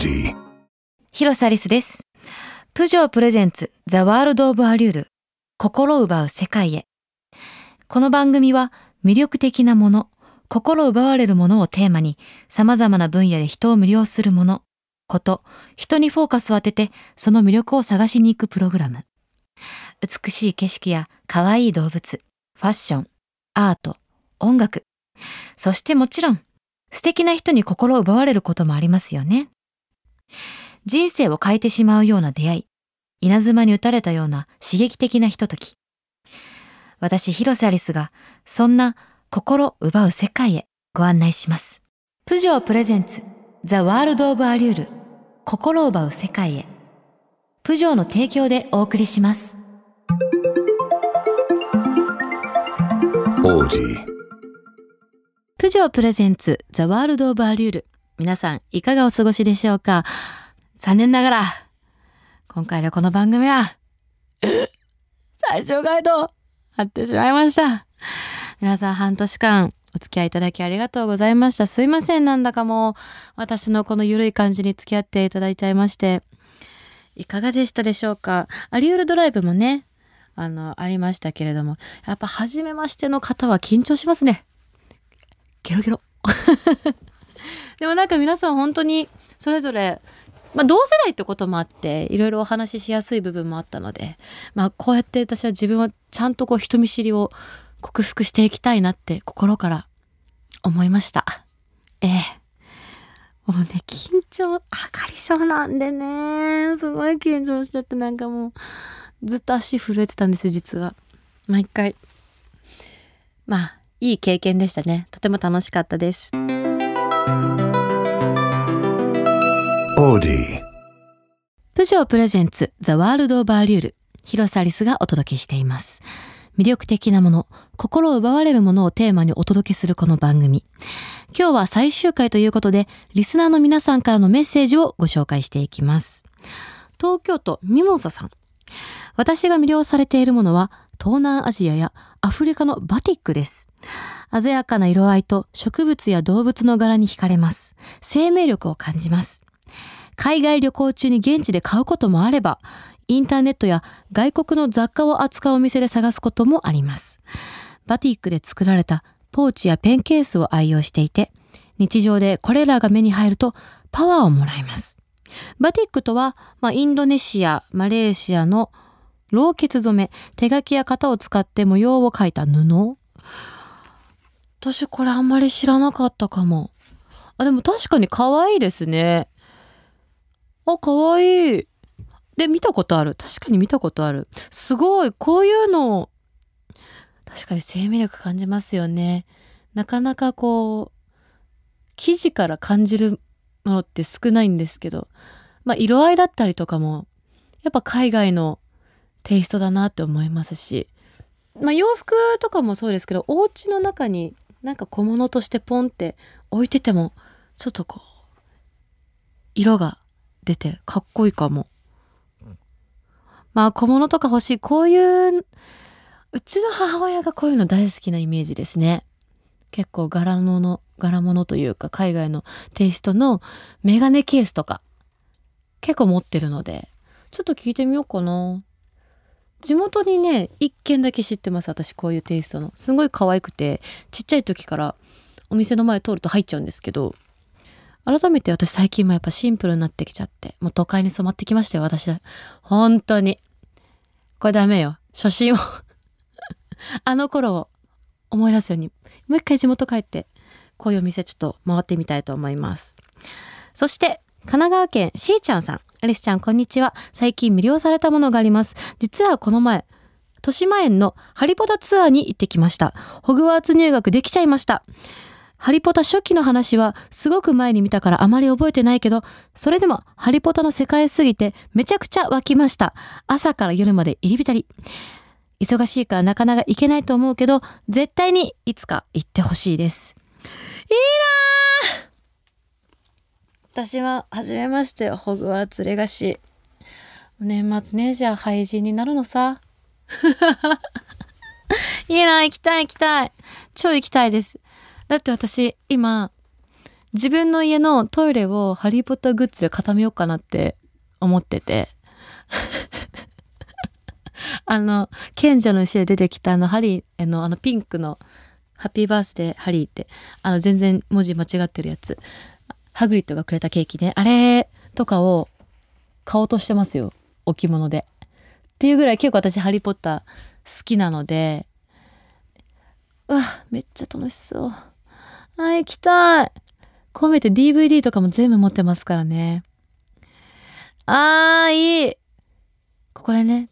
D. 広瀬アリスです。プジョープレゼンツザワールドオブアリュール心奪う世界へ。この番組は魅力的なもの、心奪われるものをテーマに様々な分野で人を魅了するもの、こと、人にフォーカスを当ててその魅力を探しに行くプログラム。美しい景色や可愛い動物、ファッション、アート、音楽。そしてもちろん素敵な人に心奪われることもありますよね。人生を変えてしまうような出会い、稲妻に打たれたような刺激的なひととき。私、広瀬アリスが、そんな心奪う世界へご案内します。プジョープレゼンツ、ザ・ワールド・オブ・アリュール、心奪う世界へ。プジョーの提供でお送りします。Audi. プジョープレゼンツ、ザ・ワールド・オブ・アリュール。皆さん、いかがお過ごしでしょうか？残念ながら、今回のこの番組は、最終回答、あってしまいました。皆さん、半年間、お付き合いいただきありがとうございました。すいません、なんだかもう、私のこのゆるい感じに付き合っていただいちゃいまして、いかがでしたでしょうか？アリュールドライブもね、あの、ありましたけれども、やっぱ初めましての方は緊張しますね。ゲロゲロ。でもなんか皆さん本当にそれぞれ、まあ、同世代ってこともあっていろいろお話ししやすい部分もあったので、まあ、こうやって私は自分はちゃんとこう人見知りを克服していきたいなって心から思いました。ええ。もうね緊張あかり症なんでね。すごい緊張しちゃってなんかもうずっと足震えてたんですよ実は。毎回。まあいい経験でしたね。とても楽しかったです。Audi. プジョープレゼンツザワールドオブアリュール。広瀬アリスがお届けしています。魅力的なもの心を奪われるものをテーマにお届けするこの番組。今日は最終回ということでリスナーの皆さんからのメッセージをご紹介していきます。東京都ミモザさん。私が魅了されているものは東南アジアやアフリカのバティックです鮮やかな色合いと植物や動物の柄に惹かれます生命力を感じます海外旅行中に現地で買うこともあれば、インターネットや外国の雑貨を扱うお店で探すこともあります。バティックで作られたポーチやペンケースを愛用していて、日常でこれらが目に入るとパワーをもらいます。バティックとは、まあ、インドネシア、マレーシアの老血染め、手書きや型を使って模様を描いた布私これあんまり知らなかったかも。あ、でも確かに可愛いですね。あ、かわいい。で、見たことある。確かに見たことある。すごい。こういうの、確かに生命力感じますよね。なかなかこう、生地から感じるものって少ないんですけど、まあ、色合いだったりとかも、やっぱ海外のテイストだなって思いますし、まあ、洋服とかもそうですけど、お家の中になんか小物としてポンって置いてても、ちょっとこう、色が出てかっこいいかも。まあ小物とか欲しい。こういう、うちの母親がこういうの大好きなイメージですね。結構柄物、柄物というか海外のテイストのメガネケースとか結構持ってるので、ちょっと聞いてみようかな。地元にね、一軒だけ知ってます。私こういうテイストの。すごい可愛くて、ちっちゃい時からお店の前通ると入っちゃうんですけど、改めて私最近もやっぱシンプルになってきちゃって、もう都会に染まってきましたよ、私。本当に。これダメよ。初心を あの頃を思い出すように、もう一回地元帰って、こういうお店ちょっと回ってみたいと思います。そして、神奈川県しーちゃんさん。アリスちゃん、こんにちは。最近魅了されたものがあります。実はこの前、豊島園のハリポタツアーに行ってきました。ホグワーツ入学できちゃいました。ハリポタ初期の話はすごく前に見たからあまり覚えてないけど、それでもハリポタの世界すぎてめちゃくちゃ湧きました。朝から夜まで入り浸り。忙しいからなかなか行けないと思うけど、絶対にいつか行ってほしいです。いいなぁ私は初めまして、ホグワーツレガシー。年末年始は廃人になるのさ。いいな、行きたい行きたい。超行きたいです。だって私、今、自分の家のトイレをハリーポッターグッズで固めようかなって思ってて。あの、賢者の石で出てきたあの、ハリー、の、あのピンクの、ハッピーバースデーハリーって、あの、全然文字間違ってるやつ。ハグリッドがくれたケーキね。あれとかを買おうとしてますよ。置物で。っていうぐらい結構私ハリーポッター好きなので、うわ、めっちゃ楽しそう。あ、行きたい。こう見て DVD とかも全部持ってますからね。あー、いい。ここでね、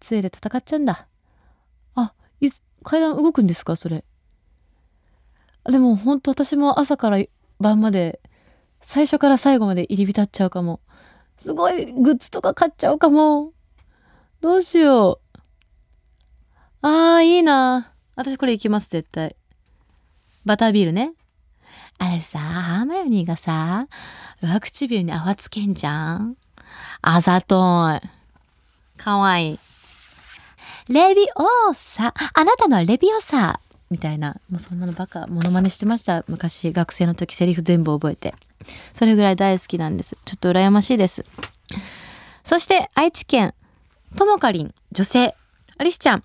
杖で戦っちゃうんだ。あ、い階段動くんですかそれ。でもほんと私も朝から晩まで、最初から最後まで入り浸っちゃうかも。すごいグッズとか買っちゃうかも。どうしよう。あー、いいな。私これ行きます、絶対。バタービールね。あれさ、ハーマヨニーがさ、上唇に泡つけんじゃん。あざとい。かわいい。レビオーサ。あなたのレビオーサ。みたいな。もうそんなのバカ、モノマネしてました。昔、学生の時セリフ全部覚えて。それぐらい大好きなんです。ちょっと羨ましいです。そして、愛知県、ともかりん、女性、アリスちゃん。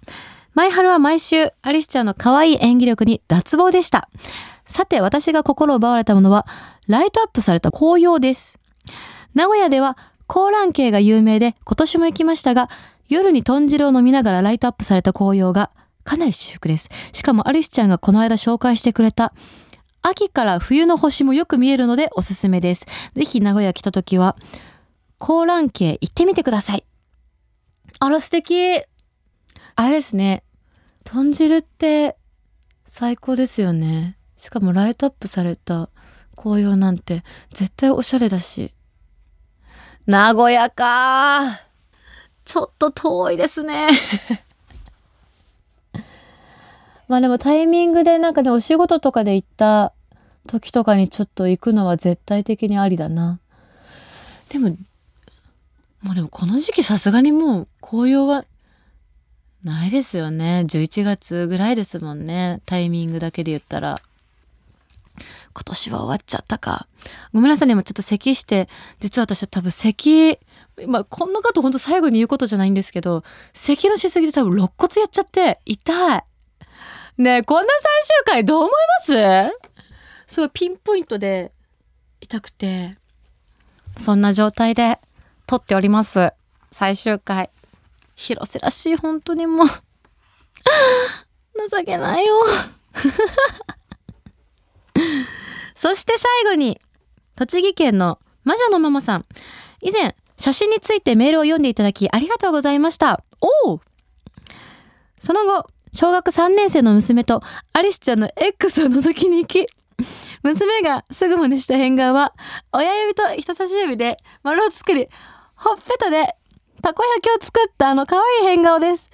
毎春は毎週、アリスちゃんの可愛い演技力に脱帽でした。さて、私が心を奪われたものは、ライトアップされた紅葉です。名古屋では、コラン系が有名で、今年も行きましたが、夜に豚汁を飲みながらライトアップされた紅葉が、かなり私服です。しかもアリスちゃんがこの間紹介してくれた、秋から冬の星もよく見えるのでおすすめです。ぜひ名古屋来た時は、コラン系行ってみてください。あら素敵あれですね。豚汁って最高ですよね。しかもライトアップされた紅葉なんて絶対おしゃれだし。名古屋かちょっと遠いですねまあでもタイミングでなんかね、お仕事とかで行った時とかにちょっと行くのは絶対的にありだな。でも、もうでもこの時期さすがにもう紅葉はないですよね。11月ぐらいですもんね。タイミングだけで言ったら。今年は終わっちゃったか。ごめんなさいね。今ちょっと咳して、実は私は多分咳、まあ、こんなこと本当最後に言うことじゃないんですけど、咳のしすぎで多分肋骨やっちゃって痛い。ね、こんな最終回どう思います？すごいピンポイントで痛くて、そんな状態で撮っております。最終回。広瀬らしい、本当にもう情けないよそして最後に、栃木県の魔女のママさん。以前、写真についてメールを読んでいただきありがとうございました。おおその後、小学3年生の娘とアリスちゃんの X を覗きに行き、娘がすぐ真似した変顔は、親指と人差し指で丸を作り、ほっぺたでたこ焼きを作ったあの可愛い変顔です。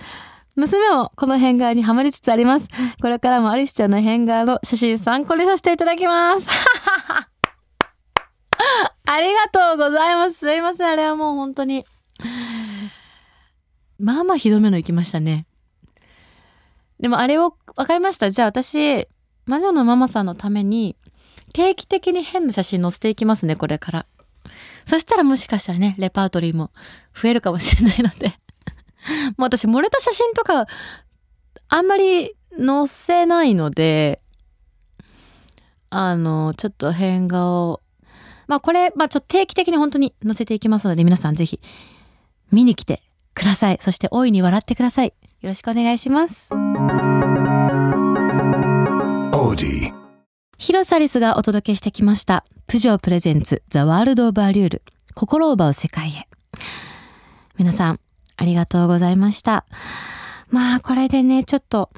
娘もこの変顔にはまりつつあります。これからもアリスちゃんの変顔の写真参考にさせていただきます。ありがとうございます。すいません。あれはもう本当に。まあまあひどめの行きましたね。でもあれを分かりました。じゃあ私、魔女のママさんのために定期的に変な写真載せていきますね、これから。そしたらもしかしたらね、レパートリーも増えるかもしれないので もう私漏れた写真とかあんまり載せないので、あの、ちょっと変顔、まあこれ、まあちょっと定期的に本当に載せていきますので皆さんぜひ見に来てください。そして大いに笑ってください。よろしくお願いします。広サリスがお届けしてきました。プジョープレゼンツザワールドオブアリュール心を奪う世界へ。皆さん、ありがとうございました。まあ、これでね、ちょっと、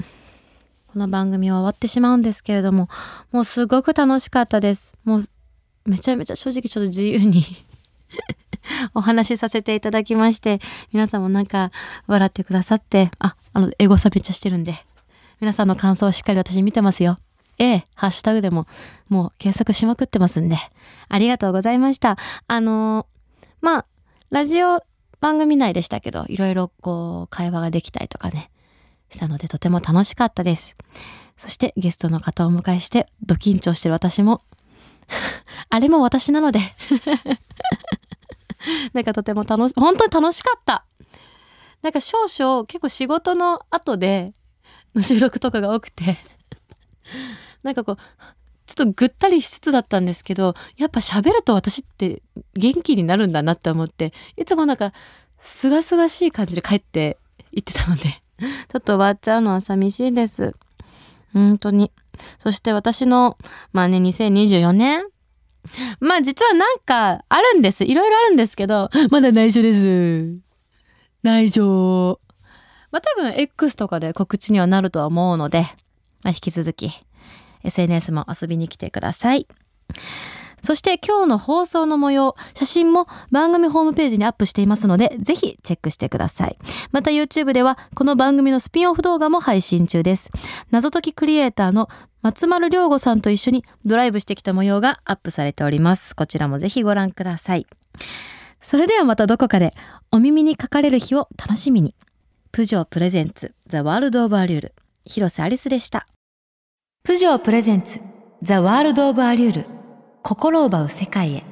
この番組は終わってしまうんですけれども、もうすごく楽しかったです。もう、めちゃめちゃ正直ちょっと自由にお話しさせていただきまして、皆さんもなんか笑ってくださって、あ、あの、エゴサめっちゃしてるんで、皆さんの感想をしっかり私見てますよ。ええ、ハッシュタグでももう検索しまくってますんで、ありがとうございました。あのー、まあ、ラジオ番組内でしたけど、いろいろこう、会話ができたりとかね、したのでとても楽しかったです。そしてゲストの方をお迎えして、ド緊張してる私も あれも私なので なんかとても楽し本当に楽しかった。なんか少々結構仕事の後での 収録とかが多くて なんかこうちょっとぐったりしつつだったんですけどやっぱ喋ると私って元気になるんだなって思っていつもなんかすがすがしい感じで帰って行ってたのでちょっと終わっちゃうのは寂しいです。本当に。そして私のまあね2024年まあ実はなんかあるんですいろいろあるんですけど まだ内緒です内緒まあ多分 X とかで告知にはなるとは思うので、まあ、引き続き SNS も遊びに来てください。そして今日の放送の模様、写真も番組ホームページにアップしていますので、ぜひチェックしてください。また YouTube ではこの番組のスピンオフ動画も配信中です。謎解きクリエイターの松丸良吾さんと一緒にドライブしてきた模様がアップされております。こちらもぜひご覧ください。それではまたどこかでお耳にかかれる日を楽しみに。プジョープレゼンツザワールドオブアリュール広瀬アリスでした。プジョープレゼンツザワールドオブアリュール心を奪う世界へ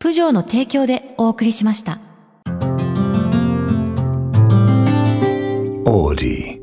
プジョーの提供でお送りしました。オーディ